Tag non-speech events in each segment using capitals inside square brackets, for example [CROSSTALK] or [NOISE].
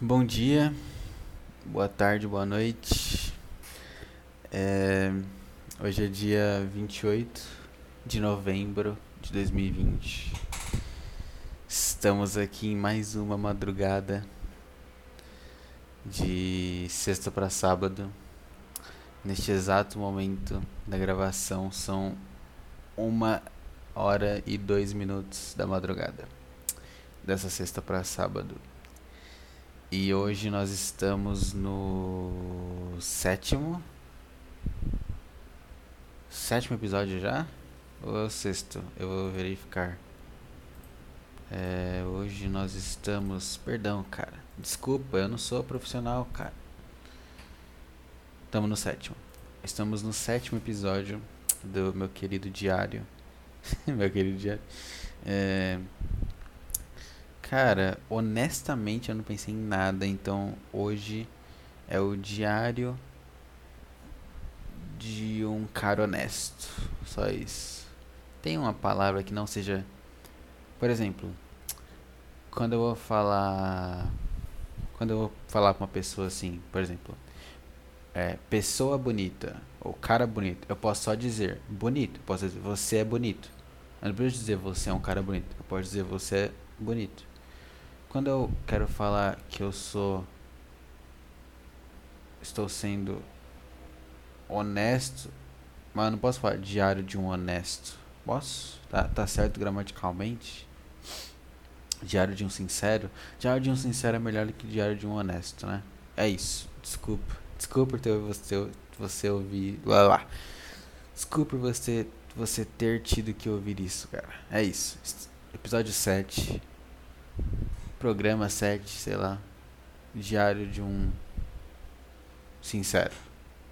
Bom dia, boa tarde, boa noite. É, hoje é dia 28 de novembro de 2020. Estamos aqui em mais uma madrugada de sexta para sábado. Neste exato momento da gravação são uma hora e dois minutos da madrugada dessa sexta para sábado. E hoje nós estamos no sétimo. Sétimo episódio já? Ou é o sexto? Eu vou verificar. É, hoje nós estamos. Perdão, cara. Desculpa, eu não sou profissional, cara. Estamos no sétimo. Estamos no sétimo episódio do meu querido diário. [LAUGHS] meu querido diário. É, Cara, honestamente eu não pensei em nada, então hoje é o diário de um cara honesto. Só isso. Tem uma palavra que não seja. Por exemplo, quando eu vou falar. Quando eu vou falar com uma pessoa assim, por exemplo, é, pessoa bonita ou cara bonito, eu posso só dizer bonito. Posso dizer você é bonito. Eu não preciso dizer você é um cara bonito. Eu posso dizer você é bonito. Quando eu quero falar que eu sou. Estou sendo honesto. Mas eu não posso falar diário de um honesto. Posso? Tá, tá certo gramaticalmente? Diário de um sincero? Diário de um sincero é melhor do que diário de um honesto, né? É isso. Desculpa. Desculpa ter você, você ouvir. Lá, lá. Desculpa você, você ter tido que ouvir isso, cara. É isso. Episódio 7 programa 7, sei lá, diário de um sincero.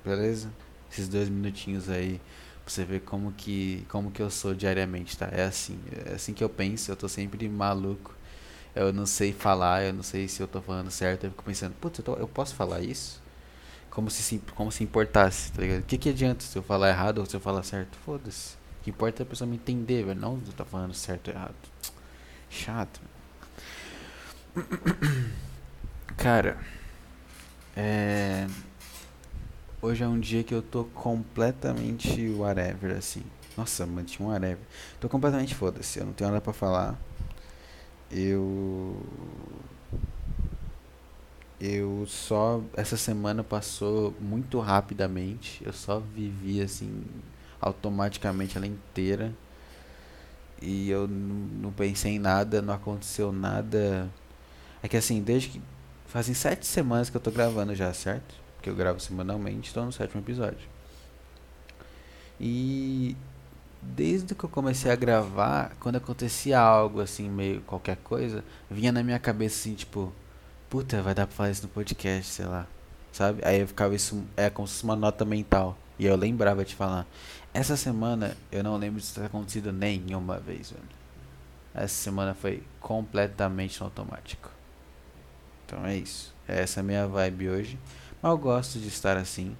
Beleza? Esses dois minutinhos aí pra você ver como que como que eu sou diariamente, tá? É assim, é assim que eu penso, eu tô sempre maluco. Eu não sei falar, eu não sei se eu tô falando certo, eu fico pensando, putz, eu, eu posso falar isso? Como se como se importasse, tá ligado? O que que adianta se eu falar errado ou se eu falar certo? Foda-se. O que importa é a pessoa me entender, velho, não eu tô falando certo ou errado. Chato, [COUGHS] Cara, é... Hoje é um dia que eu tô completamente whatever, assim. Nossa, mano, tinha um whatever. Tô completamente foda-se, eu não tenho nada pra falar. Eu. Eu só. Essa semana passou muito rapidamente. Eu só vivi, assim, automaticamente ela inteira. E eu não pensei em nada, não aconteceu nada é que assim, desde que. Fazem sete semanas que eu tô gravando já, certo? Porque eu gravo semanalmente, estou no sétimo episódio. E desde que eu comecei a gravar, quando acontecia algo assim, meio qualquer coisa, vinha na minha cabeça assim, tipo, puta, vai dar pra fazer isso no podcast, sei lá. Sabe? Aí eu ficava isso, é como se fosse uma nota mental. E eu lembrava de falar. Essa semana eu não lembro de ter acontecido nenhuma vez, velho. Essa semana foi completamente automático. Então é isso. Essa é a minha vibe hoje. Mas eu gosto de estar assim.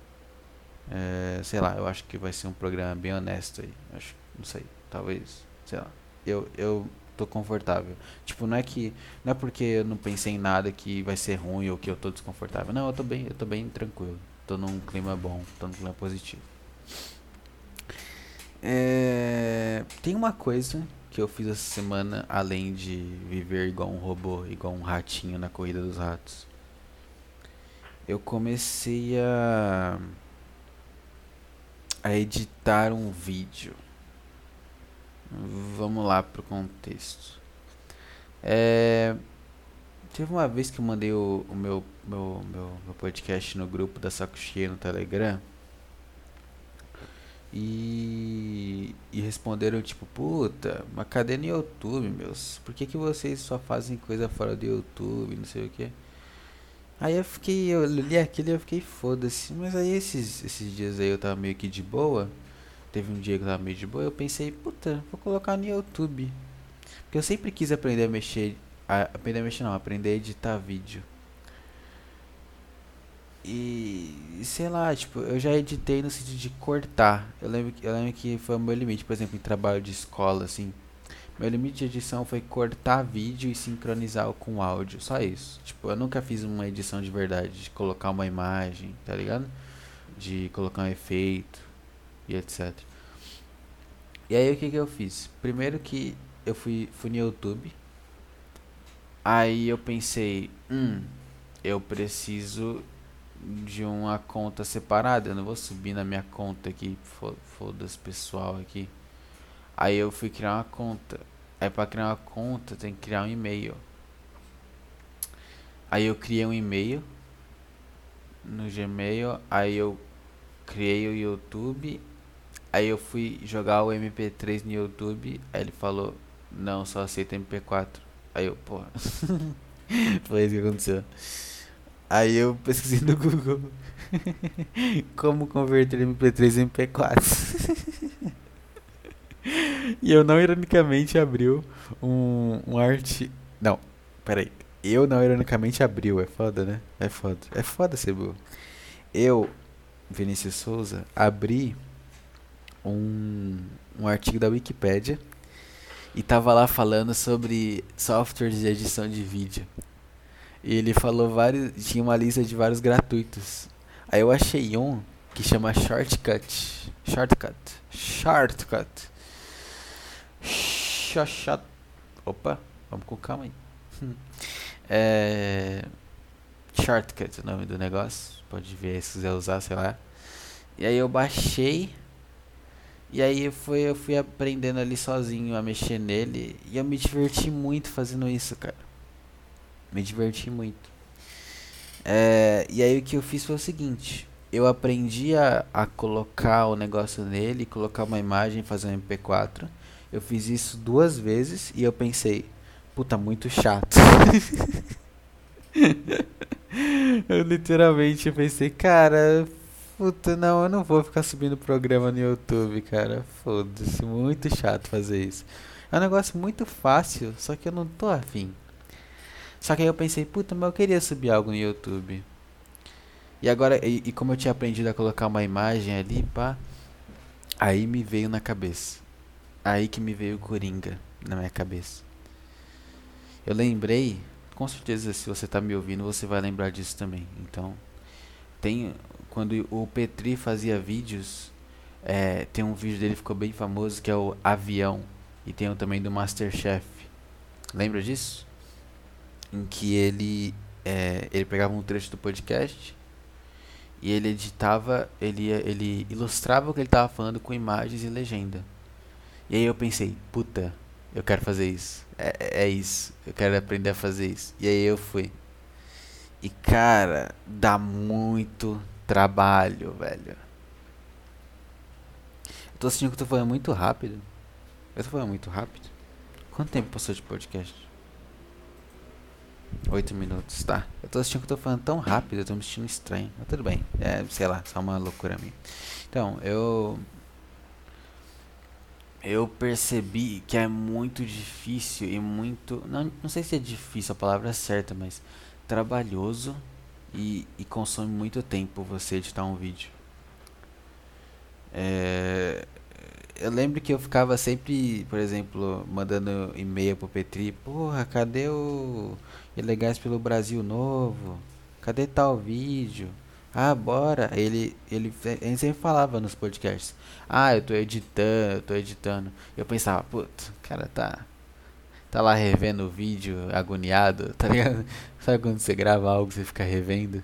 É, sei lá, eu acho que vai ser um programa bem honesto aí. Acho, não sei, talvez, sei lá. Eu, eu tô confortável. Tipo, não é que. Não é porque eu não pensei em nada que vai ser ruim ou que eu tô desconfortável. Não, eu tô bem, eu tô bem tranquilo. Tô num clima bom, tô num clima positivo. É, tem uma coisa que eu fiz essa semana, além de viver igual um robô, igual um ratinho na corrida dos ratos? Eu comecei a, a editar um vídeo. Vamos lá pro contexto. É, teve uma vez que eu mandei o, o meu, meu, meu, meu podcast no grupo da Saco Cheio no Telegram. E, e responderam tipo, puta, mas cadê no YouTube, meus? Por que, que vocês só fazem coisa fora do YouTube, não sei o que? Aí eu fiquei, eu li aquilo e eu fiquei foda-se. Mas aí esses, esses dias aí eu tava meio que de boa. Teve um dia que eu tava meio de boa, eu pensei, puta, vou colocar no YouTube. Porque eu sempre quis aprender a mexer. A, aprender a mexer não, aprender a editar vídeo. E sei lá, tipo, eu já editei no sentido de cortar. Eu lembro, eu lembro que foi o meu limite, por exemplo, em trabalho de escola, assim. Meu limite de edição foi cortar vídeo e sincronizar com áudio. Só isso. Tipo, eu nunca fiz uma edição de verdade. De colocar uma imagem, tá ligado? De colocar um efeito e etc. E aí o que que eu fiz? Primeiro que eu fui, fui no YouTube. Aí eu pensei, hum, eu preciso de uma conta separada. Eu não vou subir na minha conta aqui. Foda-se pessoal aqui. Aí eu fui criar uma conta. Aí para criar uma conta tem que criar um e-mail. Aí eu criei um e-mail no Gmail. Aí eu criei o YouTube. Aí eu fui jogar o MP3 no YouTube. Aí ele falou: Não, só aceita MP4. Aí eu, porra. [LAUGHS] Foi isso que aconteceu. Aí eu pesquisei no Google [LAUGHS] como converter MP3 em MP4. [LAUGHS] e eu não ironicamente abriu um, um arte. Não, peraí. Eu não ironicamente abriu, é foda, né? É foda. É foda ser. Eu, Vinícius Souza, abri um, um artigo da Wikipedia e tava lá falando sobre softwares de edição de vídeo. E ele falou vários. Tinha uma lista de vários gratuitos. Aí eu achei um que chama Shortcut. Shortcut. Shortcut. Shot. Opa, vamos com calma aí. [LAUGHS] é. Shortcut o nome do negócio. Pode ver se quiser usar, sei lá. E aí eu baixei. E aí fui, eu fui aprendendo ali sozinho a mexer nele. E eu me diverti muito fazendo isso, cara. Me diverti muito. É, e aí o que eu fiz foi o seguinte. Eu aprendi a, a colocar o negócio nele, colocar uma imagem, fazer um MP4. Eu fiz isso duas vezes e eu pensei, puta, muito chato. [LAUGHS] eu literalmente pensei, cara, puta, não, eu não vou ficar subindo programa no YouTube, cara. Foda-se, muito chato fazer isso. É um negócio muito fácil, só que eu não tô afim. Só que aí eu pensei, puta, mas eu queria subir algo no YouTube. E agora, e, e como eu tinha aprendido a colocar uma imagem ali, pá, aí me veio na cabeça. Aí que me veio o Coringa na minha cabeça. Eu lembrei, com certeza se você tá me ouvindo, você vai lembrar disso também. Então, tem quando o Petri fazia vídeos, é, tem um vídeo dele que ficou bem famoso que é o Avião e tem um também do Masterchef. Lembra disso? Em que ele é, ele pegava um trecho do podcast e ele editava, ele, ele ilustrava o que ele estava falando com imagens e legenda. E aí eu pensei, puta, eu quero fazer isso. É, é, é isso, eu quero aprender a fazer isso. E aí eu fui. E cara, dá muito trabalho, velho. Eu tô sentindo que eu tô falando muito rápido. Eu tô falando muito rápido. Quanto tempo passou de podcast? Oito minutos, tá. Eu tô assistindo que eu tô falando tão rápido, eu tô me sentindo estranho. Mas tudo bem. É, sei lá, só uma loucura minha. Então, eu. Eu percebi que é muito difícil e muito. Não, não sei se é difícil a palavra é certa, mas trabalhoso e, e consome muito tempo você editar um vídeo. É, eu lembro que eu ficava sempre, por exemplo, mandando e-mail pro Petri, porra, cadê o Ilegais pelo Brasil novo? Cadê tal vídeo? Ah, bora. Ele, ele, ele sempre falava nos podcasts. Ah, eu tô editando, eu tô editando. Eu pensava, putz, o cara tá. Tá lá revendo o vídeo, agoniado, [LAUGHS] tá ligado? Sabe quando você grava algo você fica revendo?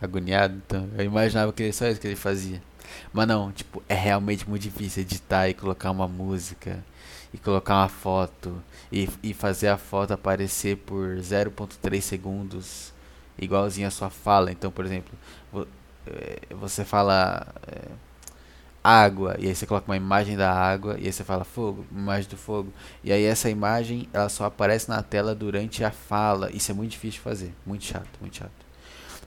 Agoniado? Então, eu imaginava que só isso que ele fazia. Mas não, tipo, é realmente muito difícil editar e colocar uma música e colocar uma foto e, e fazer a foto aparecer por 0.3 segundos igualzinho a sua fala. Então, por exemplo, eh, você fala é, água e aí você coloca uma imagem da água e aí você fala fogo, imagem do fogo. E aí essa imagem ela só aparece na tela durante a fala. Isso é muito difícil de fazer, muito chato, muito chato.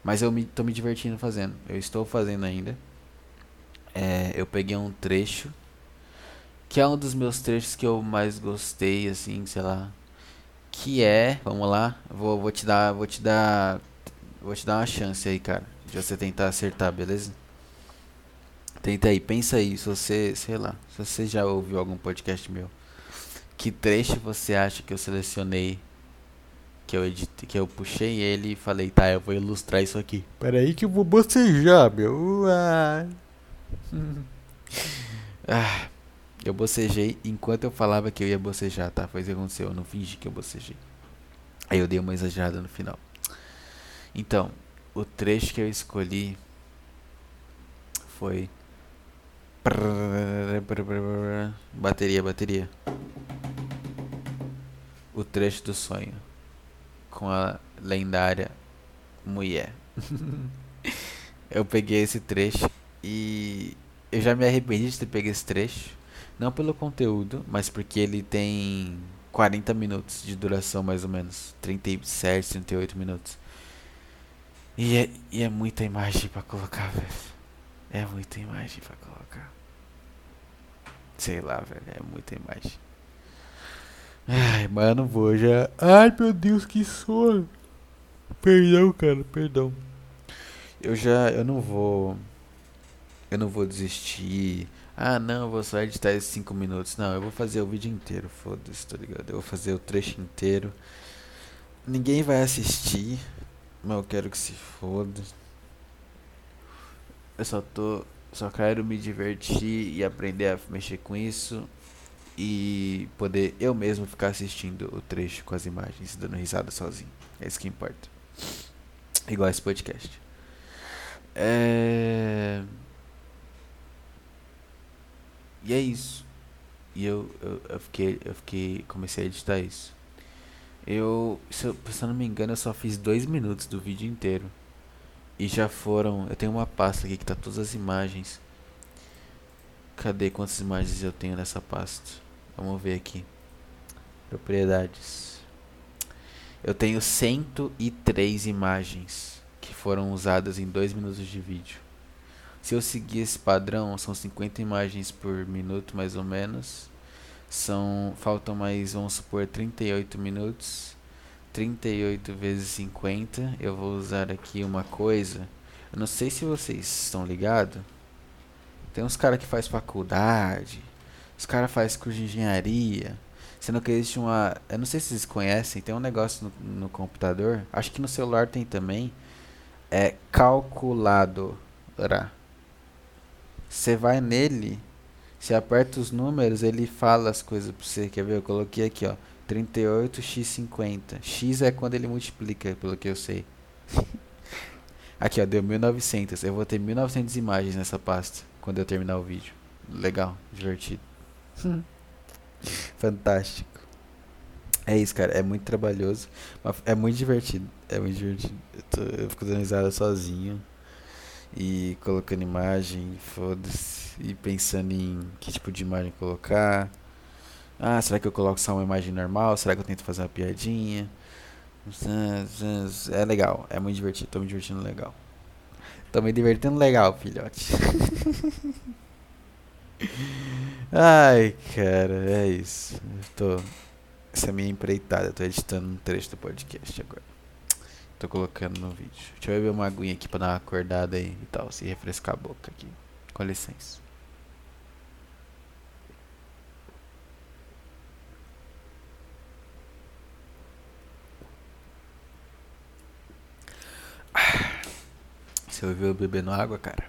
Mas eu me, tô me divertindo fazendo. Eu estou fazendo ainda. É, eu peguei um trecho que é um dos meus trechos que eu mais gostei, assim, sei lá. Que é, vamos lá, vou, vou te dar, vou te dar, vou te dar uma chance aí, cara, de você tentar acertar, beleza? Tenta aí, pensa aí, se você, sei lá, se você já ouviu algum podcast meu. Que trecho você acha que eu selecionei? Que eu editei, que eu puxei ele e falei, tá, eu vou ilustrar isso aqui. Peraí que eu vou bocejar, meu. Ah. [LAUGHS] ah, eu bocejei enquanto eu falava que eu ia bocejar, tá? Foi isso que aconteceu, eu não fingi que eu bocejei. Aí eu dei uma exagerada no final. Então, o trecho que eu escolhi foi. [LAUGHS] Bateria, bateria. O trecho do sonho. Com a lendária mulher. [LAUGHS] eu peguei esse trecho e eu já me arrependi de ter pego esse trecho. Não pelo conteúdo, mas porque ele tem 40 minutos de duração, mais ou menos. 37, 38 minutos. E é, e é muita imagem pra colocar, velho. É muita imagem pra colocar. Sei lá, velho. É muita imagem. Ai, não vou já. Ai, meu Deus, que sono. Perdão, cara, perdão. Eu já. Eu não vou. Eu não vou desistir. Ah, não, vou só editar esses 5 minutos. Não, eu vou fazer o vídeo inteiro, foda-se, tá ligado? Eu vou fazer o trecho inteiro. Ninguém vai assistir. Mas eu quero que se foda. Eu só tô. Só quero me divertir e aprender a mexer com isso. E poder eu mesmo ficar assistindo o trecho com as imagens, dando risada sozinho. É isso que importa. Igual esse podcast. É. E é isso. E eu, eu, eu fiquei. Eu fiquei. Comecei a editar isso. Eu, se eu, se eu não me engano, eu só fiz dois minutos do vídeo inteiro. E já foram. Eu tenho uma pasta aqui que tá todas as imagens. Cadê quantas imagens eu tenho nessa pasta? Vamos ver aqui. Propriedades. Eu tenho 103 imagens que foram usadas em dois minutos de vídeo. Se eu seguir esse padrão, são 50 imagens por minuto mais ou menos. São. Faltam mais, vamos supor, 38 minutos. 38 vezes 50. Eu vou usar aqui uma coisa. Eu não sei se vocês estão ligados. Tem uns caras que faz faculdade. Os caras faz curso de engenharia. Sendo que existe uma. Eu não sei se vocês conhecem. Tem um negócio no, no computador. Acho que no celular tem também. É calculadora. Você vai nele você aperta os números, ele fala as coisas pra você. Quer ver? Eu coloquei aqui, ó. 38x50. X é quando ele multiplica, pelo que eu sei. [LAUGHS] aqui, ó. Deu 1900. Eu vou ter 1900 imagens nessa pasta quando eu terminar o vídeo. Legal, divertido. [LAUGHS] Fantástico. É isso, cara. É muito trabalhoso. Mas é muito divertido. É muito divertido. Eu, tô, eu fico dando risada sozinho e colocando imagem, foda-se, e pensando em que tipo de imagem colocar. Ah, será que eu coloco só uma imagem normal? Será que eu tento fazer uma piadinha? É legal, é muito divertido, tô me divertindo legal. Tô me divertindo legal, filhote. [LAUGHS] Ai, cara, é isso. Eu tô. Essa é a minha empreitada, eu tô editando um trecho do podcast agora. Tô colocando no vídeo. Deixa eu beber uma aguinha aqui pra dar uma acordada aí e tal. Se refrescar a boca aqui. Com licença. Você ouviu eu bebendo água, cara?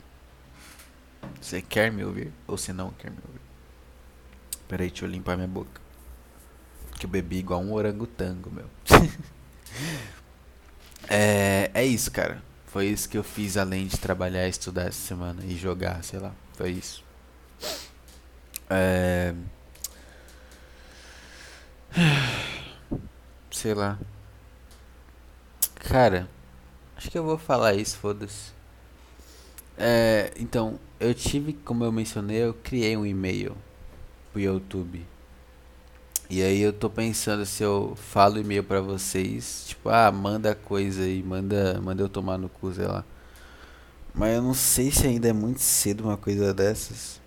Você quer me ouvir ou você não quer me ouvir? Pera aí, deixa eu limpar minha boca. Que eu bebi igual um orangotango, meu. [LAUGHS] É, é isso, cara. Foi isso que eu fiz além de trabalhar estudar essa semana e jogar, sei lá. Foi isso. É... Sei lá. Cara, acho que eu vou falar isso, foda-se. É, então, eu tive, como eu mencionei, eu criei um e-mail pro YouTube. E aí eu tô pensando se eu falo e-mail para vocês, tipo, ah, manda coisa aí, manda, manda eu tomar no cu, sei lá. Mas eu não sei se ainda é muito cedo uma coisa dessas.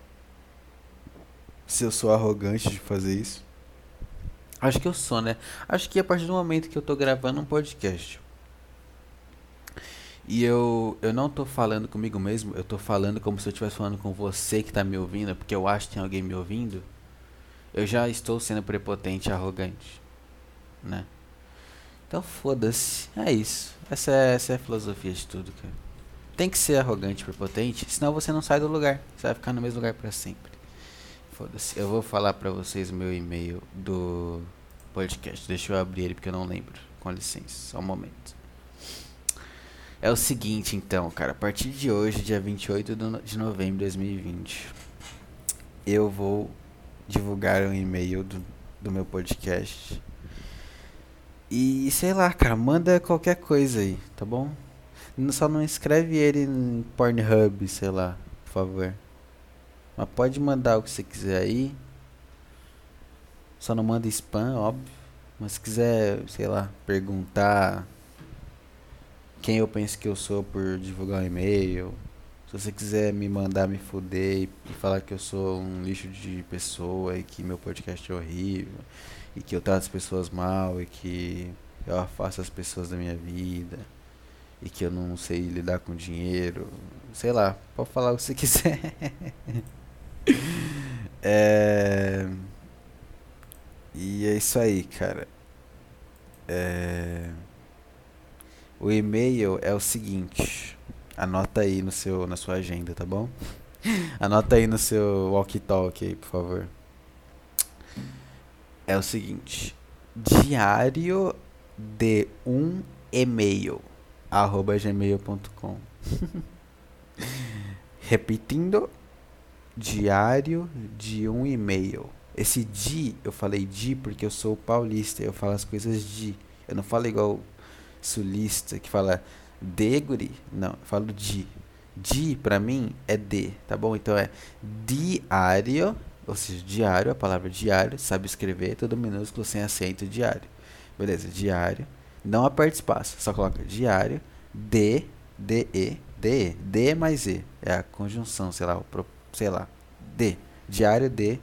Se eu sou arrogante de fazer isso. Acho que eu sou, né? Acho que a partir do momento que eu tô gravando um podcast. E eu, eu não tô falando comigo mesmo, eu tô falando como se eu estivesse falando com você que tá me ouvindo, porque eu acho que tem alguém me ouvindo. Eu já estou sendo prepotente e arrogante, né? Então foda-se, é isso. Essa é, essa é a filosofia de tudo, cara. Tem que ser arrogante e prepotente, senão você não sai do lugar. Você vai ficar no mesmo lugar para sempre. Foda-se. Eu vou falar para vocês o meu e-mail do podcast. Deixa eu abrir ele porque eu não lembro. Com licença, só um momento. É o seguinte, então, cara. A partir de hoje, dia 28 de novembro de 2020, eu vou divulgar um e-mail do, do meu podcast. E sei lá, cara, manda qualquer coisa aí, tá bom? Só não escreve ele em Pornhub, sei lá, por favor. Mas pode mandar o que você quiser aí. Só não manda spam, óbvio. Mas se quiser, sei lá, perguntar quem eu penso que eu sou por divulgar um e-mail. Se você quiser me mandar me fuder e falar que eu sou um lixo de pessoa e que meu podcast é horrível e que eu trato as pessoas mal e que eu afasto as pessoas da minha vida e que eu não sei lidar com dinheiro, sei lá, pode falar o que você [LAUGHS] quiser. é... E é isso aí, cara. É... O e-mail é o seguinte. Anota aí no seu, na sua agenda, tá bom? Anota aí no seu walkie-talkie aí, por favor. É o seguinte. Diário de um e-mail arroba gmail.com [LAUGHS] Repetindo, diário de um e-mail. Esse de, eu falei de porque eu sou paulista, eu falo as coisas de. Eu não falo igual sulista que fala de guri. Não, eu falo de. De para mim é de, tá bom? Então é diário, ou seja, diário, a palavra diário, sabe escrever, tudo minúsculo sem acento diário. Beleza, diário. Não aperte espaço, só coloca diário de d e d e d mais e é a conjunção, sei lá, pro, sei lá, d diário de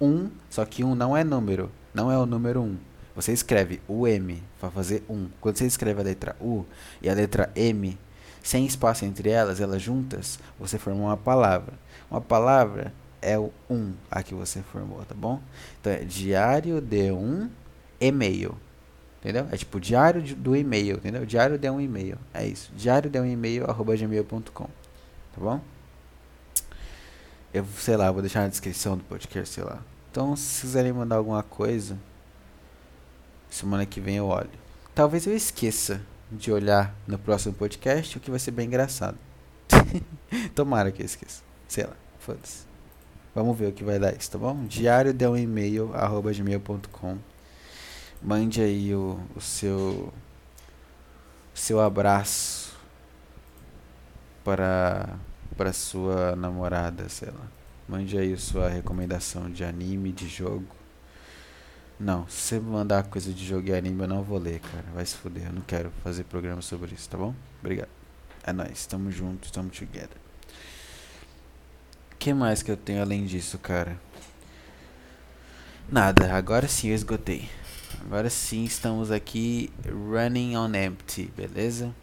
um, só que um não é número, não é o número um. Você escreve o M para fazer um. Quando você escreve a letra U e a letra M sem espaço entre elas, elas juntas, você forma uma palavra. Uma palavra é o um a que você formou, tá bom? Então é diário de um e-mail. Entendeu? É tipo diário do e-mail, entendeu? Diário de um e-mail. É isso. Diário de um e-mail arroba gmail.com. Tá bom? Eu, sei lá, vou deixar na descrição do podcast, sei lá. Então, se quiserem mandar alguma coisa, semana que vem eu olho. Talvez eu esqueça de olhar no próximo podcast, o que vai ser bem engraçado. [LAUGHS] Tomara que eu esqueça. Sei lá, foda-se. Vamos ver o que vai dar isso, tá bom? Diário de um e-mail arroba gmail.com Mande aí o, o seu seu abraço para para sua namorada, sei lá. Mande aí sua recomendação de anime, de jogo. Não, se você mandar coisa de jogo e anime eu não vou ler, cara. Vai se fuder, eu não quero fazer programa sobre isso, tá bom? Obrigado. É nóis, tamo junto, tamo together. O que mais que eu tenho além disso, cara? Nada, agora sim eu esgotei. Agora sim estamos aqui running on empty, beleza?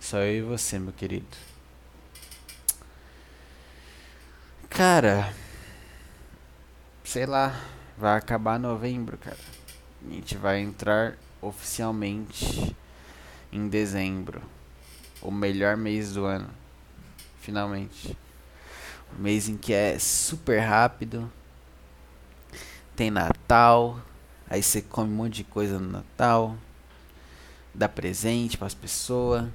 Só eu e você, meu querido. Cara, sei lá, vai acabar novembro, cara. A gente vai entrar oficialmente em dezembro. O melhor mês do ano. Finalmente. Um mês em que é super rápido. Tem Natal Aí você come um monte de coisa no Natal, dá presente para as pessoas.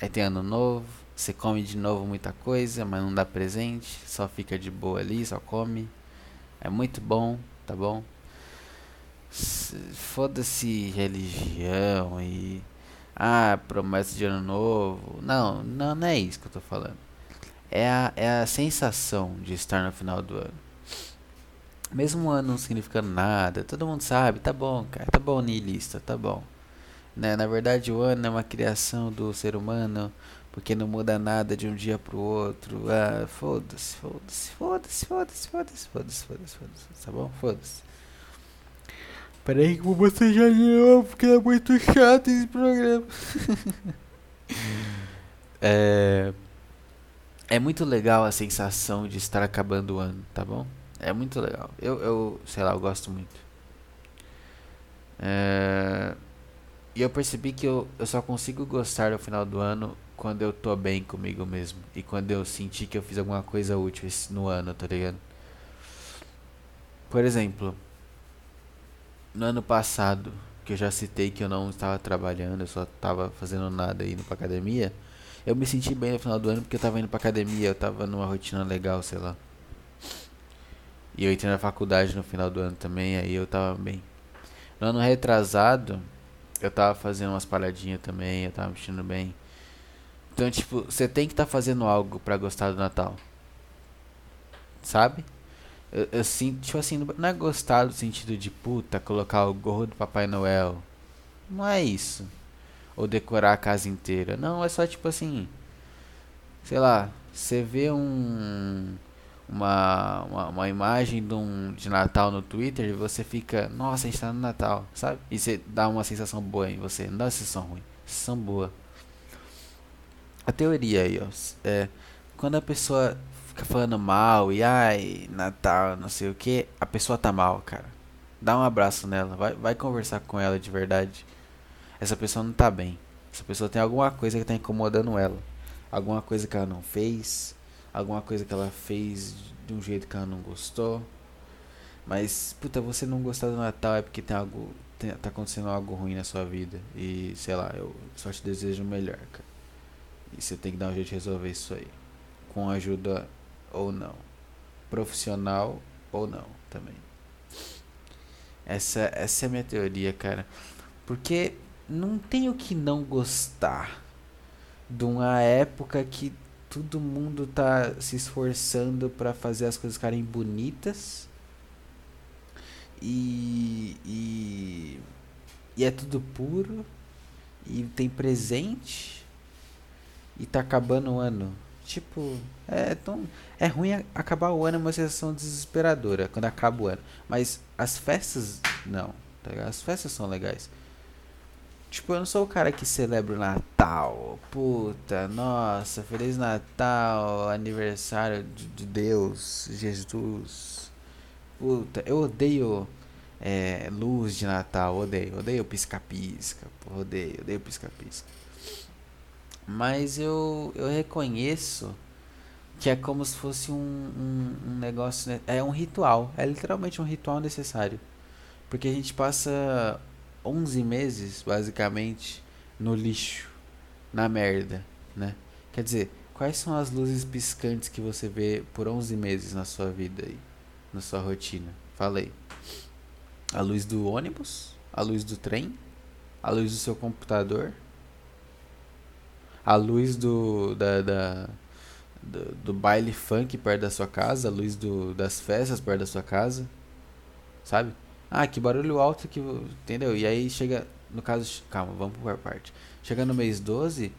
Aí tem ano novo, você come de novo muita coisa, mas não dá presente, só fica de boa ali, só come. É muito bom, tá bom? Foda-se religião e ah, promessa de ano novo. Não, não, não é isso que eu tô falando. É a, é a sensação de estar no final do ano. Mesmo ano não significando nada, todo mundo sabe, tá bom, cara, tá bom, niilista, tá bom. Né? Na verdade, o ano é uma criação do ser humano, porque não muda nada de um dia pro outro. Ah, foda-se, foda-se, foda-se, foda-se, foda-se, foda-se, foda-se, foda-se, tá bom? Foda-se. Peraí que vou bocejar de novo, porque é muito chato esse programa. [LAUGHS] é... É muito legal a sensação de estar acabando o ano, tá bom? É muito legal. Eu, eu sei lá, eu gosto muito. É... E eu percebi que eu, eu só consigo gostar no final do ano quando eu tô bem comigo mesmo. E quando eu senti que eu fiz alguma coisa útil no ano, tá ligado? Por exemplo, no ano passado, que eu já citei que eu não estava trabalhando, eu só estava fazendo nada indo pra academia. Eu me senti bem no final do ano porque eu tava indo pra academia, eu tava numa rotina legal, sei lá. E eu entrei na faculdade no final do ano também, aí eu tava bem. No ano retrasado, eu tava fazendo umas paradinhas também, eu tava mexendo bem. Então, tipo, você tem que estar tá fazendo algo para gostar do Natal. Sabe? Eu, eu sinto, tipo assim, não é gostar do sentido de puta, colocar o gorro do Papai Noel. Não é isso. Ou decorar a casa inteira. Não, é só tipo assim. Sei lá, você vê um. Uma, uma, uma, imagem de, um, de Natal no Twitter e você fica, nossa, a gente tá no Natal, sabe? E você dá uma sensação boa em você, não dá uma sensação ruim, sensação boa. A teoria aí, ó, é quando a pessoa fica falando mal e ai, Natal, não sei o que, a pessoa tá mal, cara. Dá um abraço nela, vai, vai conversar com ela de verdade. Essa pessoa não tá bem. Essa pessoa tem alguma coisa que tá incomodando ela. Alguma coisa que ela não fez, alguma coisa que ela fez de um jeito que ela não gostou. Mas, puta, você não gostar do Natal é porque tem algo. Tem, tá acontecendo algo ruim na sua vida. E sei lá, eu só te desejo o melhor, cara. E você tem que dar um jeito de resolver isso aí. Com ajuda ou não. Profissional ou não também. Essa, essa é a minha teoria, cara. Porque não tem o que não gostar de uma época que todo mundo tá se esforçando para fazer as coisas ficarem bonitas. E, e, e é tudo puro. E tem presente. E tá acabando o ano. Tipo, é tão. É ruim acabar o ano, é uma sensação desesperadora quando acaba o ano. Mas as festas, não. Tá As festas são legais. Tipo, eu não sou o cara que celebra o Natal. Puta, nossa, Feliz Natal, aniversário de Deus, Jesus. Puta, eu odeio é, luz de Natal, odeio, odeio pisca-pisca, odeio, odeio pisca-pisca. Mas eu, eu reconheço que é como se fosse um, um, um negócio. Né? É um ritual. É literalmente um ritual necessário. Porque a gente passa 11 meses, basicamente, no lixo, na merda, né? Quer dizer, quais são as luzes piscantes que você vê por 11 meses na sua vida aí, na sua rotina? Falei. A luz do ônibus, a luz do trem, a luz do seu computador, a luz do, da, da do, do, baile funk perto da sua casa, a luz do, das festas perto da sua casa, sabe? Ah, que barulho alto que. Entendeu? E aí chega. No caso. Calma, vamos por parte. Chega no mês 12,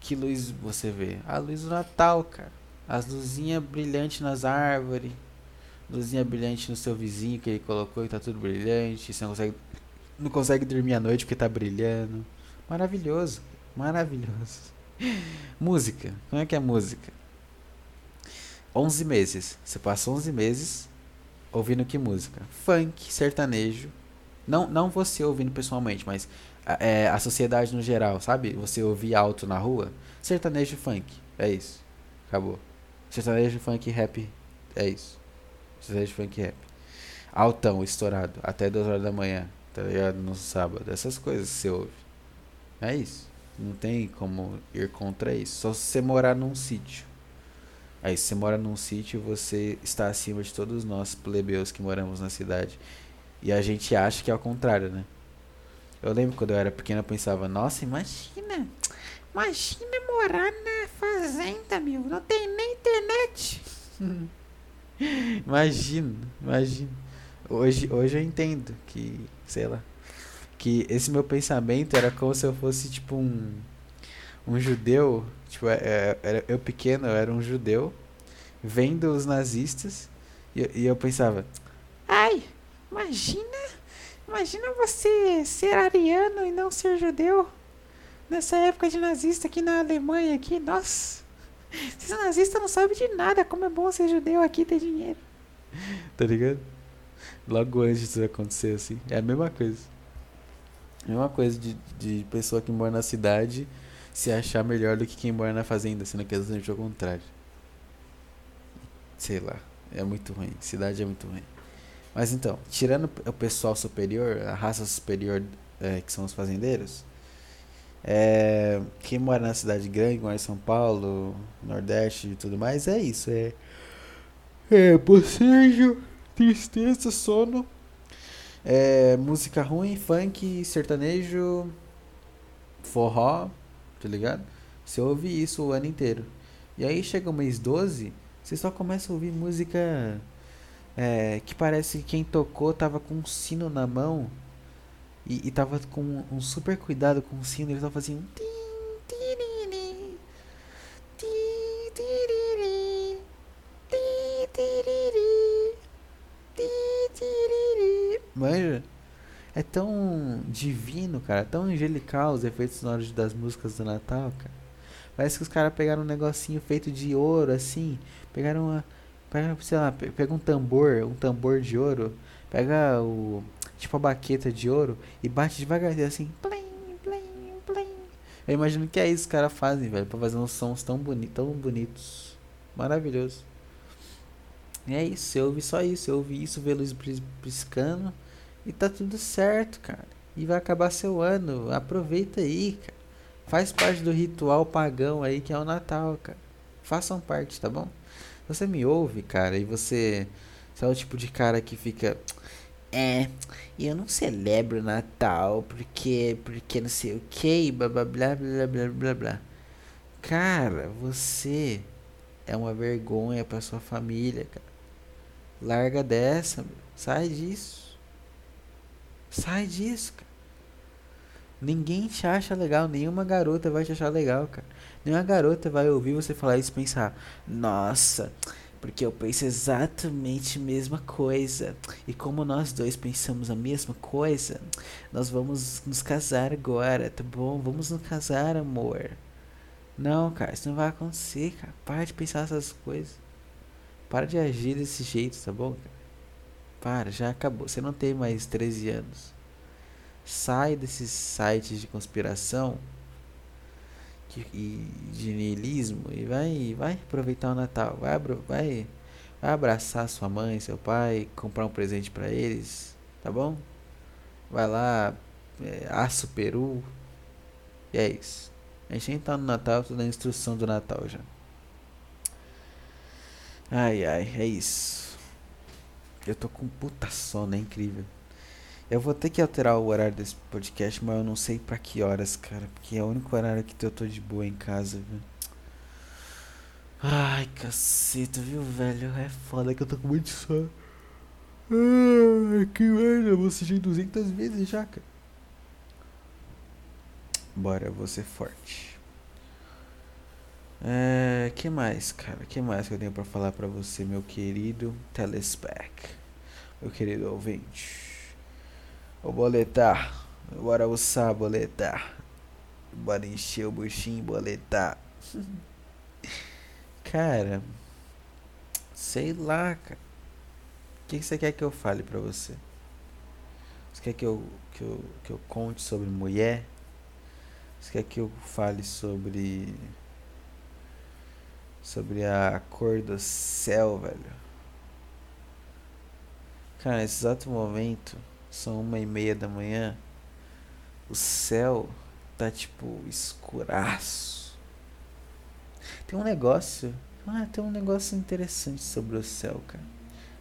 que luz você vê? A luz do Natal, cara. As luzinhas brilhantes nas árvores. Luzinha brilhante no seu vizinho que ele colocou e tá tudo brilhante. Você não consegue, não consegue dormir à noite porque tá brilhando. Maravilhoso. Maravilhoso. [LAUGHS] música. Como é que é música? 11 meses. Você passa 11 meses ouvindo que música? Funk, sertanejo. Não, não você ouvindo pessoalmente, mas é, a sociedade no geral, sabe? Você ouvir alto na rua. Sertanejo funk. É isso. Acabou. Sertanejo funk rap. É isso. Sertanejo funk rap. Altão, estourado. Até 2 horas da manhã. Tá ligado? No sábado. Essas coisas que você ouve. É isso. Não tem como ir contra isso. Só se você morar num sítio. Aí, se você mora num sítio, você está acima de todos nós, plebeus, que moramos na cidade. E a gente acha que é o contrário, né? Eu lembro quando eu era pequeno, eu pensava, nossa, imagina, imagina morar na fazenda, meu, não tem nem internet. [LAUGHS] imagina, imagina. Hoje, hoje eu entendo que, sei lá, que esse meu pensamento era como se eu fosse tipo um um judeu, tipo, é, é, era, eu pequeno, eu era um judeu vendo os nazistas e, e eu pensava, ai, imagina, imagina você ser ariano e não ser judeu nessa época de nazista aqui na Alemanha aqui, nossa. [LAUGHS] Esses nazistas não sabem de nada, como é bom ser judeu aqui ter dinheiro. tá ligado? Logo antes disso acontecer, assim. É a mesma coisa. A mesma coisa de, de pessoa que mora na cidade se achar melhor do que quem mora na fazenda, sendo que é exatamente o contrário. Sei lá. É muito ruim. Cidade é muito ruim. Mas então, tirando o pessoal superior, a raça superior é, que são os fazendeiros, é, quem mora na cidade grande, mora em São Paulo, Nordeste e tudo mais, é isso. É, é bocejo, tristeza, sono, é, música ruim, funk, sertanejo, forró, tá ligado? Você ouve isso o ano inteiro. E aí chega o mês 12, você só começa a ouvir música é, que parece que quem tocou tava com um sino na mão e, e tava com um super cuidado com o sino, ele tava fazendo. Manja? Tão divino, cara, tão angelical os efeitos sonoros das músicas do Natal, cara. Parece que os caras pegaram um negocinho feito de ouro, assim. Pegaram uma. Pega, sei lá, pega um tambor, um tambor de ouro. Pega o. Tipo a baqueta de ouro e bate devagarzinho assim. Plim, plim, plim. Eu imagino que é isso que os caras fazem, velho. Pra fazer uns sons tão, boni tão bonitos. Maravilhoso. E é isso, eu ouvi só isso. Eu ouvi isso, ver luz piscando. E tá tudo certo, cara. E vai acabar seu ano. Aproveita aí, cara. Faz parte do ritual pagão aí que é o Natal, cara. Façam parte, tá bom? Você me ouve, cara, e você. Você é o tipo de cara que fica. É, eu não celebro Natal porque. Porque não sei o que, blá blá blá blá blá blá blá. Cara, você é uma vergonha pra sua família, cara. Larga dessa, meu. sai disso. Sai disso, cara. Ninguém te acha legal, nenhuma garota vai te achar legal, cara. Nenhuma garota vai ouvir você falar isso e pensar: Nossa, porque eu penso exatamente a mesma coisa. E como nós dois pensamos a mesma coisa, nós vamos nos casar agora, tá bom? Vamos nos casar, amor. Não, cara, isso não vai acontecer, cara. Para de pensar essas coisas. Para de agir desse jeito, tá bom, cara? Para, já acabou. Você não tem mais 13 anos sai desses sites de conspiração e de niilismo e vai, vai aproveitar o Natal, vai, vai, vai abraçar sua mãe, seu pai, comprar um presente para eles, tá bom? Vai lá, é, assa o peru. E é isso. A gente nem tá no Natal, tô na instrução do Natal já. Ai ai, é isso. Eu tô com puta sono, é incrível. Eu vou ter que alterar o horário desse podcast, mas eu não sei pra que horas, cara. Porque é o único horário que eu tô de boa em casa, viu? Ai, caceta, viu, velho? É foda que eu tô com muito sono. Ai, que merda, eu vou assistir 200 vezes já, cara. Bora, eu vou ser forte. É, que mais, cara? Que mais que eu tenho pra falar pra você, meu querido telespec? Meu querido ouvinte. Ô boletar, bora almoçar, boletar. Bora encher o buchinho, boletar. [LAUGHS] cara, sei lá, cara. O que, você quer que eu fale pra você? Você quer que eu, que eu, que eu conte sobre mulher? Você quer que eu fale sobre. Sobre a cor do céu, velho? Cara, nesse exato momento são uma e meia da manhã, o céu tá tipo escuraço. Tem um negócio, ah, tem um negócio interessante sobre o céu, cara.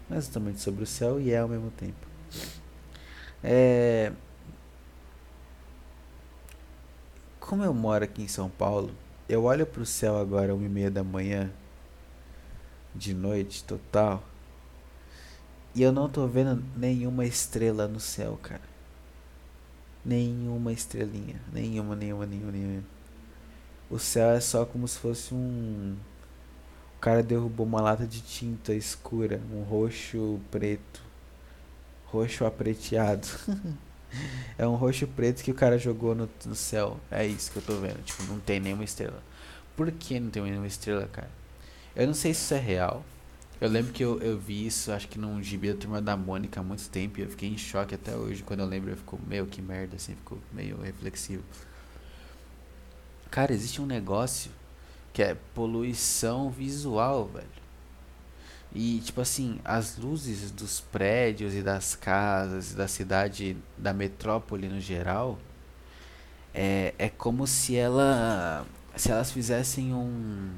Não é exatamente sobre o céu e é ao mesmo tempo. É, como eu moro aqui em São Paulo, eu olho pro céu agora uma e meia da manhã, de noite total. E eu não tô vendo nenhuma estrela no céu, cara. Nenhuma estrelinha. Nenhuma, nenhuma, nenhuma, nenhuma. O céu é só como se fosse um. O cara derrubou uma lata de tinta escura, um roxo preto. Roxo apreteado. [LAUGHS] é um roxo preto que o cara jogou no, no céu. É isso que eu tô vendo. Tipo, não tem nenhuma estrela. Por que não tem nenhuma estrela, cara? Eu não sei se isso é real. Eu lembro que eu, eu vi isso, acho que num gibi da Turma da Mônica há muito tempo e eu fiquei em choque até hoje. Quando eu lembro, eu fico, meu, que merda, assim, ficou meio reflexivo. Cara, existe um negócio que é poluição visual, velho. E, tipo assim, as luzes dos prédios e das casas da cidade, da metrópole no geral, é, é como se ela. Se elas fizessem um.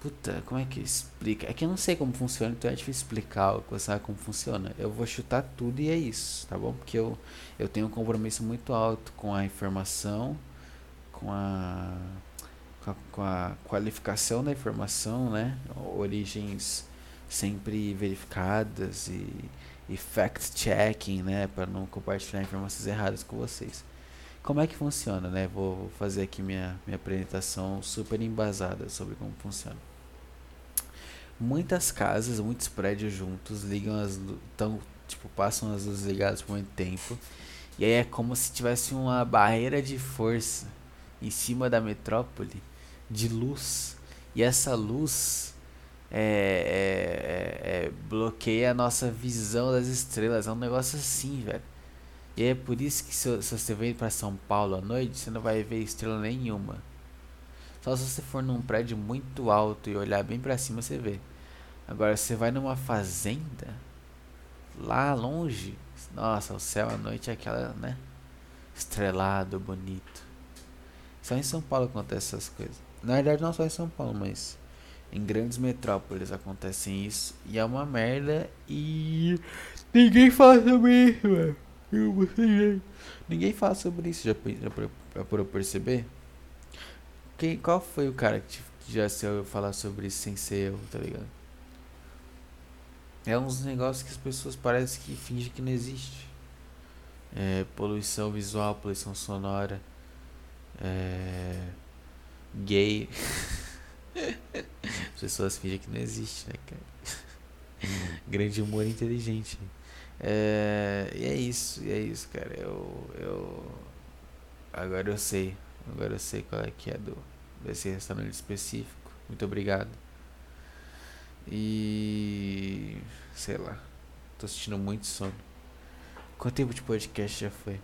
Puta, como é que explica? É que eu não sei como funciona, então é difícil explicar o que você sabe como funciona. Eu vou chutar tudo e é isso, tá bom? Porque eu, eu tenho um compromisso muito alto com a informação, com a com a, com a qualificação da informação, né? Origens sempre verificadas e, e fact-checking, né? Para não compartilhar informações erradas com vocês. Como é que funciona, né? Vou fazer aqui minha, minha apresentação super embasada sobre como funciona. Muitas casas, muitos prédios juntos ligam as tão, tipo, passam as luzes ligadas por muito tempo. E aí é como se tivesse uma barreira de força em cima da metrópole de luz. E essa luz é, é, é, é, bloqueia a nossa visão das estrelas. É um negócio assim, velho. E é por isso que se, se você vem para São Paulo à noite, você não vai ver estrela nenhuma. Só se você for num prédio muito alto e olhar bem para cima, você vê. Agora, você vai numa fazenda, lá longe, nossa, o céu à noite é aquela, né? Estrelado, bonito. Só em São Paulo acontece essas coisas. Na verdade, não só em São Paulo, mas em grandes metrópoles acontecem isso. E é uma merda e ninguém fala sobre isso, velho. Eu Ninguém fala sobre isso, já, por perceber? Quem, qual foi o cara que, que já se ouviu falar sobre isso sem ser eu, tá ligado? É uns negócios que as pessoas parecem que fingem que não existe. É, poluição visual, poluição sonora. É gay. As pessoas fingem que não existe, né, cara? Grande humor inteligente. É, e é isso, e é isso, cara. Eu, eu. Agora eu sei. Agora eu sei qual é que é do desse restaurante específico. Muito obrigado. E. sei lá. Tô sentindo muito sono. Quanto tempo de podcast já foi?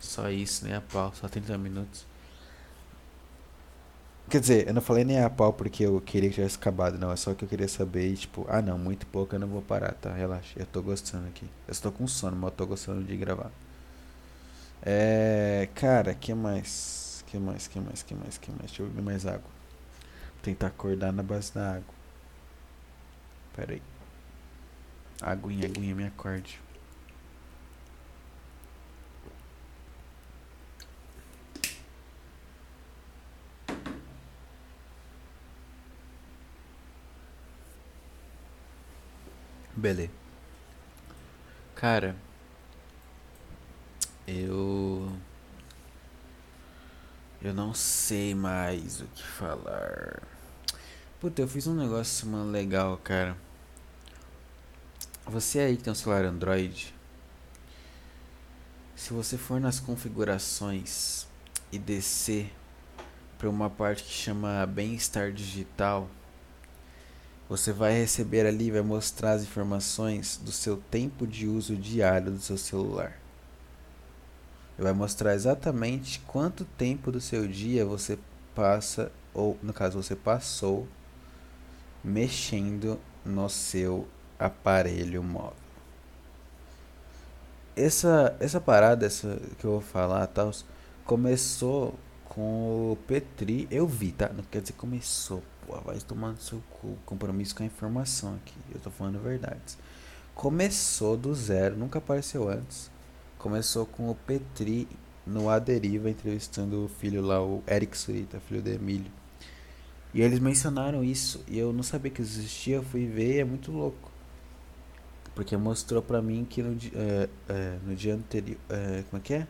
Só isso, nem a pau, só 30 minutos. Quer dizer, eu não falei nem a pau porque eu queria que tivesse acabado, não. É só que eu queria saber, tipo, ah não, muito pouco eu não vou parar, tá? Relaxa, eu tô gostando aqui. Eu estou com sono, mas eu tô gostando de gravar. É. Cara, que mais? Que mais, que mais, que mais, que mais? Deixa eu beber mais água. Vou tentar acordar na base da água. Pera aí. Aguinha, aguinha, me acorde. Beleza. Cara, eu. Eu não sei mais o que falar. Puta, eu fiz um negócio semana legal, cara. Você aí que tem um celular Android, se você for nas configurações e descer para uma parte que chama bem-estar digital, você vai receber ali, vai mostrar as informações do seu tempo de uso diário do seu celular. Vai mostrar exatamente quanto tempo do seu dia você passa, ou no caso você passou, mexendo no seu aparelho móvel. Essa, essa parada essa que eu vou falar, tal, começou com o Petri. Eu vi, tá? Não quer dizer começou Pô, vai tomando seu cu. Compromisso com a informação aqui. Eu tô falando verdades. Começou do zero, nunca apareceu antes. Começou com o Petri no A Deriva, entrevistando o filho lá, o Eric Surita, filho do Emílio. E eles mencionaram isso. E eu não sabia que existia. Eu fui ver e é muito louco. Porque mostrou pra mim que no, é, é, no dia anterior. É, como é que é?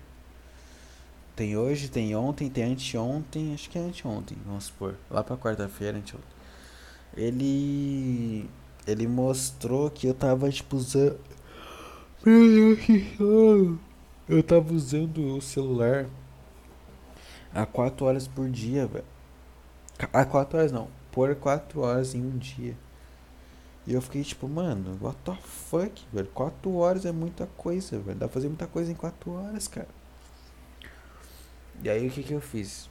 Tem hoje, tem ontem, tem anteontem, acho que é anteontem, vamos supor. Lá pra quarta-feira, anteontem. Ele. Ele mostrou que eu tava, tipo, usando. Meu Deus que Eu tava usando o celular há 4 horas por dia, velho. Há 4 horas não, pôr 4 horas em um dia. E eu fiquei tipo, mano, what the fuck, velho? 4 horas é muita coisa, velho. Dá pra fazer muita coisa em 4 horas, cara. E aí o que que eu fiz?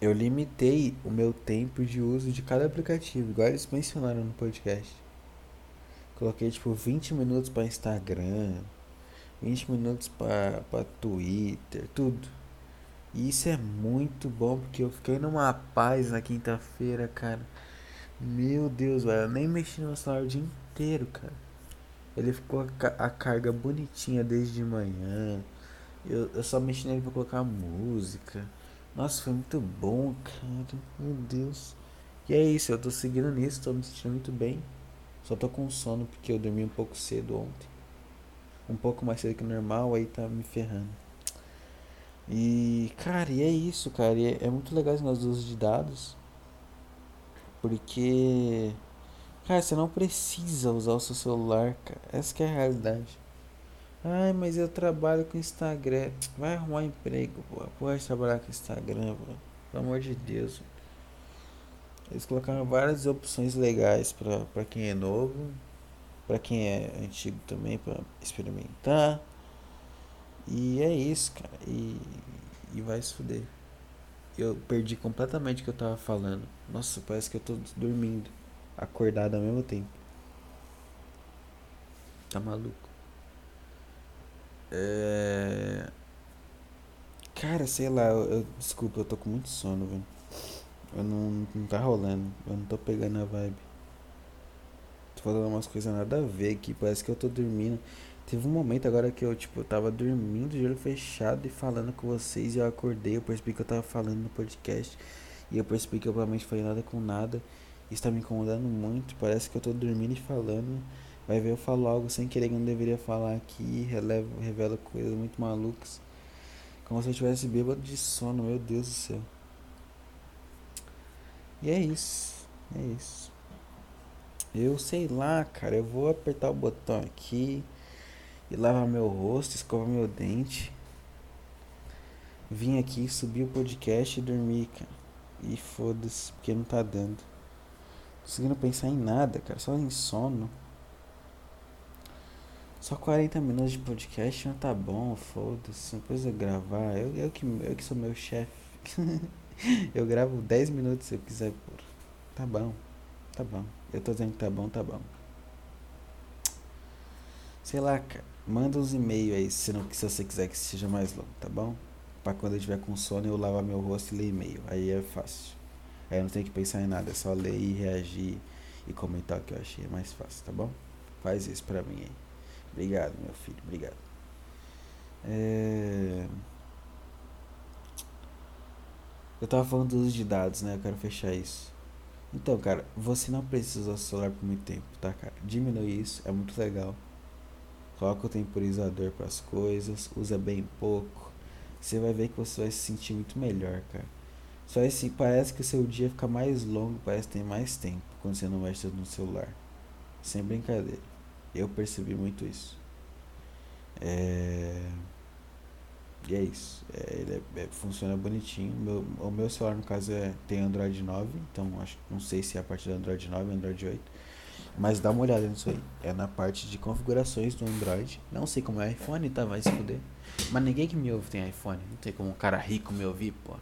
Eu limitei o meu tempo de uso de cada aplicativo, igual eles mencionaram no podcast. Coloquei tipo 20 minutos para Instagram, 20 minutos para Twitter, tudo. E isso é muito bom porque eu fiquei numa paz na quinta-feira, cara. Meu Deus, velho, eu nem mexi no celular o dia inteiro, cara. Ele ficou a, a carga bonitinha desde de manhã. Eu, eu só mexi nele pra colocar música. Nossa, foi muito bom, cara. Meu Deus. E é isso, eu tô seguindo nisso, tô me sentindo muito bem. Só tô com sono porque eu dormi um pouco cedo ontem. Um pouco mais cedo que o normal, aí tá me ferrando. E, cara, e é isso, cara. E é, é muito legal esse do uso de dados. Porque, cara, você não precisa usar o seu celular, cara. Essa é a realidade. Ai, mas eu trabalho com Instagram. Vai arrumar emprego, pô. Pode trabalhar com Instagram, pô. Pelo amor de Deus. Eles colocaram várias opções legais pra quem é novo. Pra quem é antigo também, pra experimentar. E é isso, cara. E, e vai se fuder. Eu perdi completamente o que eu tava falando. Nossa, parece que eu tô dormindo. Acordado ao mesmo tempo. Tá maluco? É... Cara, sei lá, eu, eu, desculpa, eu tô com muito sono, velho. Eu não, não tá rolando, eu não tô pegando a vibe. Tô falando umas coisas nada a ver aqui, parece que eu tô dormindo. Teve um momento agora que eu, tipo, tava dormindo de olho fechado e falando com vocês e eu acordei, eu percebi que eu tava falando no podcast e eu percebi que eu provavelmente falei nada com nada. Isso tá me incomodando muito, parece que eu tô dormindo e falando. Vai ver eu falo algo sem querer que não deveria falar aqui, relevo, revela coisas muito malucas. Como se eu tivesse bêbado de sono, meu Deus do céu. E é isso, é isso. Eu sei lá, cara, eu vou apertar o botão aqui e lavar meu rosto, escovar meu dente. Vim aqui, subir o podcast e dormir, cara. E foda-se, porque não tá dando. Não conseguindo pensar em nada, cara, só em sono. Só 40 minutos de podcast não tá bom, foda-se, não precisa gravar. Eu, eu, que, eu que sou meu chefe. [LAUGHS] eu gravo 10 minutos se eu quiser pôr. Tá bom, tá bom. Eu tô dizendo que tá bom, tá bom. Sei lá, cara. Manda uns e-mails aí se, não, se você quiser que seja mais longo, tá bom? Pra quando eu tiver com sono eu lavar meu rosto e ler e-mail. Aí é fácil. Aí eu não tenho que pensar em nada, é só ler e reagir e comentar o que eu achei. É mais fácil, tá bom? Faz isso pra mim aí. Obrigado, meu filho, obrigado. É... Eu tava falando do uso de dados, né? Eu quero fechar isso. Então, cara, você não precisa usar o celular por muito tempo, tá, cara? Diminui isso, é muito legal. Coloca o temporizador para as coisas, usa bem pouco. Você vai ver que você vai se sentir muito melhor, cara. Só assim, parece que o seu dia fica mais longo, parece que tem mais tempo quando você não mexe no celular. Sem brincadeira. Eu percebi muito isso. É... E é isso. É, ele é, é, funciona bonitinho. Meu, o meu celular, no caso, é, tem Android 9. Então, acho, não sei se é a partir do Android 9 ou Android 8. Mas dá uma olhada nisso aí. É na parte de configurações do Android. Não sei como é iPhone, tá? Vai se fuder. Mas ninguém que me ouve tem iPhone. Não tem como um cara rico me ouvir, pô.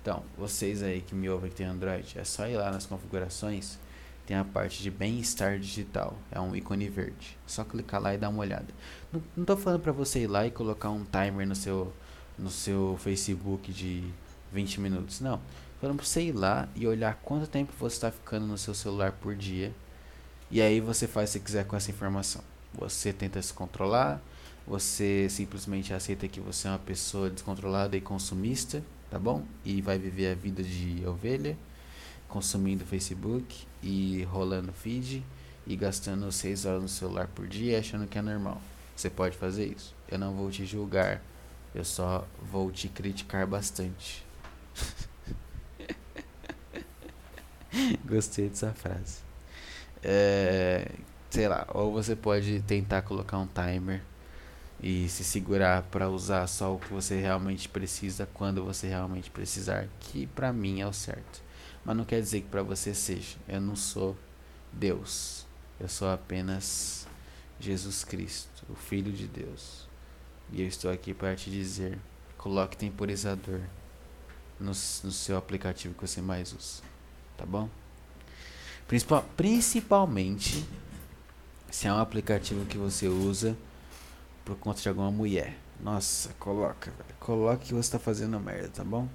Então, vocês aí que me ouvem que tem Android, é só ir lá nas configurações tem a parte de bem-estar digital. É um ícone verde. Só clicar lá e dar uma olhada. Não, não tô falando para você ir lá e colocar um timer no seu, no seu Facebook de 20 minutos. Não. Falando pra você ir lá e olhar quanto tempo você está ficando no seu celular por dia. E aí você faz o que quiser com essa informação. Você tenta se controlar. Você simplesmente aceita que você é uma pessoa descontrolada e consumista, tá bom? E vai viver a vida de ovelha consumindo Facebook e rolando feed e gastando 6 horas no celular por dia achando que é normal. Você pode fazer isso. Eu não vou te julgar. Eu só vou te criticar bastante. [LAUGHS] Gostei dessa frase. É, sei lá, ou você pode tentar colocar um timer e se segurar para usar só o que você realmente precisa quando você realmente precisar, que para mim é o certo. Mas não quer dizer que para você seja. Eu não sou Deus. Eu sou apenas Jesus Cristo, o Filho de Deus. E eu estou aqui para te dizer: coloque temporizador no, no seu aplicativo que você mais usa. Tá bom? Principal, principalmente se é um aplicativo que você usa por conta de alguma mulher. Nossa, coloca, velho. Coloca que você está fazendo merda, tá bom?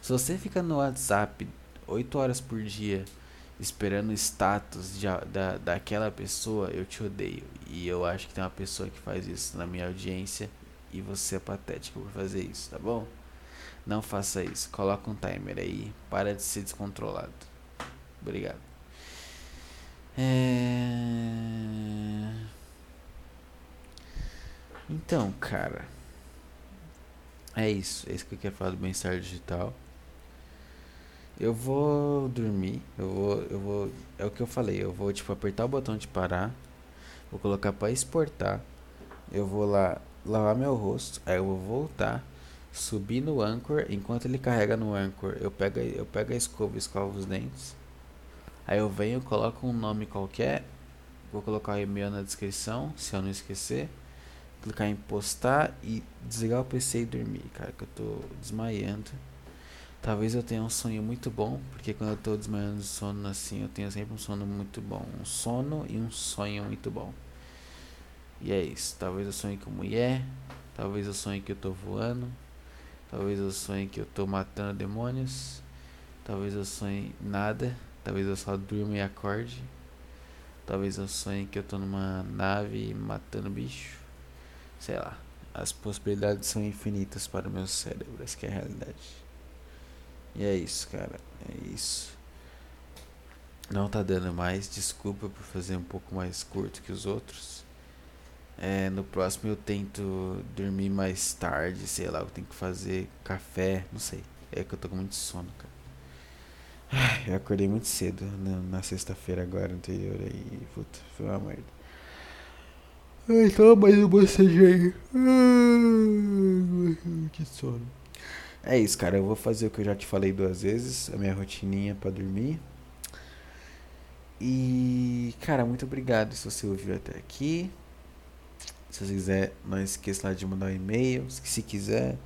Se você fica no WhatsApp 8 horas por dia esperando o status de, da, daquela pessoa, eu te odeio. E eu acho que tem uma pessoa que faz isso na minha audiência e você é patético por fazer isso, tá bom? Não faça isso. Coloca um timer aí. Para de ser descontrolado. Obrigado. É... Então, cara. É isso. É isso que eu quero falar do bem-estar digital. Eu vou dormir. Eu vou. Eu vou. É o que eu falei. Eu vou, tipo, apertar o botão de parar. Vou colocar para exportar. Eu vou lá lavar meu rosto. Aí eu vou voltar. Subir no Anchor. Enquanto ele carrega no Anchor, eu pego, eu pego a escova escovo os dentes. Aí eu venho, coloco um nome qualquer. Vou colocar o e-mail na descrição, se eu não esquecer. Clicar em postar e desligar o PC e dormir, cara, que eu tô desmaiando. Talvez eu tenha um sonho muito bom, porque quando eu tô desmaiando de sono assim, eu tenho sempre um sono muito bom. Um sono e um sonho muito bom. E é isso. Talvez eu sonhe com mulher, talvez eu sonhe que eu tô voando, talvez eu sonhe que eu tô matando demônios, talvez eu sonhe nada. Talvez eu só durma e acorde. Talvez eu sonhe que eu tô numa nave matando bicho. Sei lá. As possibilidades são infinitas para o meu cérebro. Essa é a realidade. E é isso, cara. É isso. Não tá dando mais. Desculpa por fazer um pouco mais curto que os outros. É, no próximo eu tento dormir mais tarde. Sei lá, eu tenho que fazer café. Não sei. É que eu tô com muito sono, cara. Eu acordei muito cedo na, na sexta-feira agora anterior aí. Puta, foi uma merda. Ai, toma mais um bocejeio. Que sono. É isso, cara. Eu vou fazer o que eu já te falei duas vezes. A minha rotininha pra dormir. E, cara, muito obrigado se você ouviu até aqui. Se você quiser, não esqueça lá de mandar um e-mail. Se quiser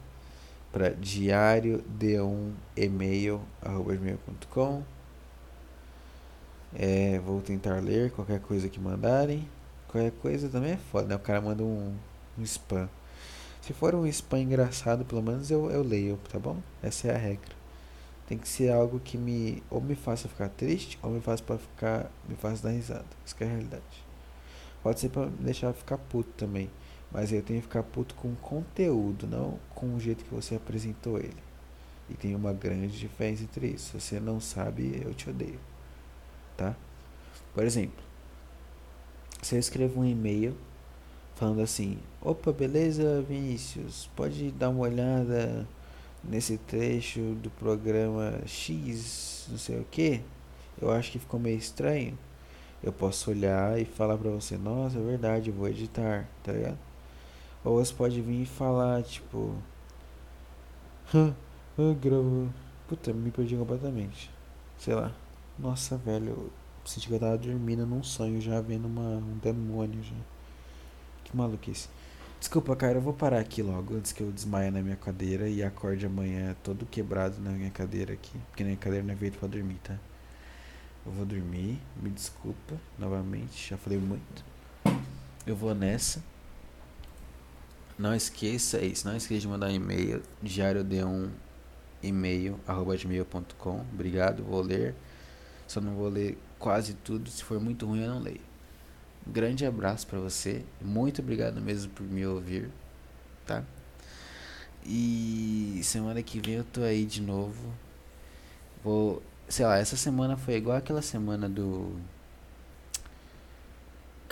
para diário de um e-mail gmail.com é, vou tentar ler qualquer coisa que mandarem qualquer coisa também é foda né? o cara manda um, um spam se for um spam engraçado pelo menos eu, eu leio tá bom essa é a regra tem que ser algo que me ou me faça ficar triste ou me faça para ficar me faça dar risada essa é a realidade pode ser para deixar ficar puto também mas eu tenho que ficar puto com o conteúdo, não com o jeito que você apresentou ele. E tem uma grande diferença entre isso. Se você não sabe, eu te odeio. Tá? Por exemplo, se eu escrevo um e-mail falando assim: Opa, beleza, Vinícius? Pode dar uma olhada nesse trecho do programa X, não sei o que. Eu acho que ficou meio estranho. Eu posso olhar e falar pra você: Nossa, é verdade, eu vou editar, tá ligado? Ou você pode vir e falar, tipo. Hã, gravo. Puta, me perdi completamente. Sei lá. Nossa, velho. Eu senti que eu tava dormindo num sonho já vendo uma, um demônio já. Que maluquice. Desculpa, cara, eu vou parar aqui logo antes que eu desmaie na minha cadeira e acorde amanhã todo quebrado na minha cadeira aqui. Porque minha cadeira não é feita pra dormir, tá? Eu vou dormir, me desculpa novamente, já falei muito. Eu vou nessa. Não esqueça isso, não esqueça de mandar um e-mail, diário de um e-mail, arroba gmail.com. Obrigado, vou ler. Só não vou ler quase tudo, se for muito ruim eu não leio. Grande abraço para você, muito obrigado mesmo por me ouvir, tá? E semana que vem eu tô aí de novo. Vou, sei lá, essa semana foi igual aquela semana do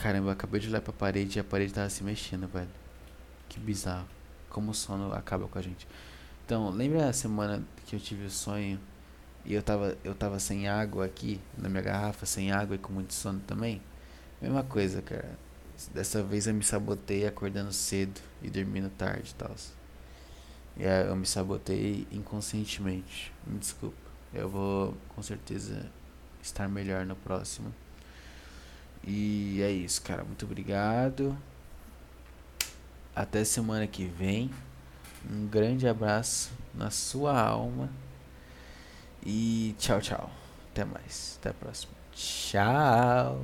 Caramba, acabei de olhar pra parede e a parede tava se mexendo, velho. Que bizarro. Como o sono acaba com a gente. Então, lembra a semana que eu tive o sonho e eu tava, eu tava sem água aqui, na minha garrafa, sem água e com muito sono também? Mesma coisa, cara. Dessa vez eu me sabotei acordando cedo e dormindo tarde e tal. Eu me sabotei inconscientemente. Me desculpa. Eu vou com certeza estar melhor no próximo. E é isso, cara. Muito obrigado. Até semana que vem. Um grande abraço na sua alma. E tchau, tchau. Até mais. Até a próxima. Tchau.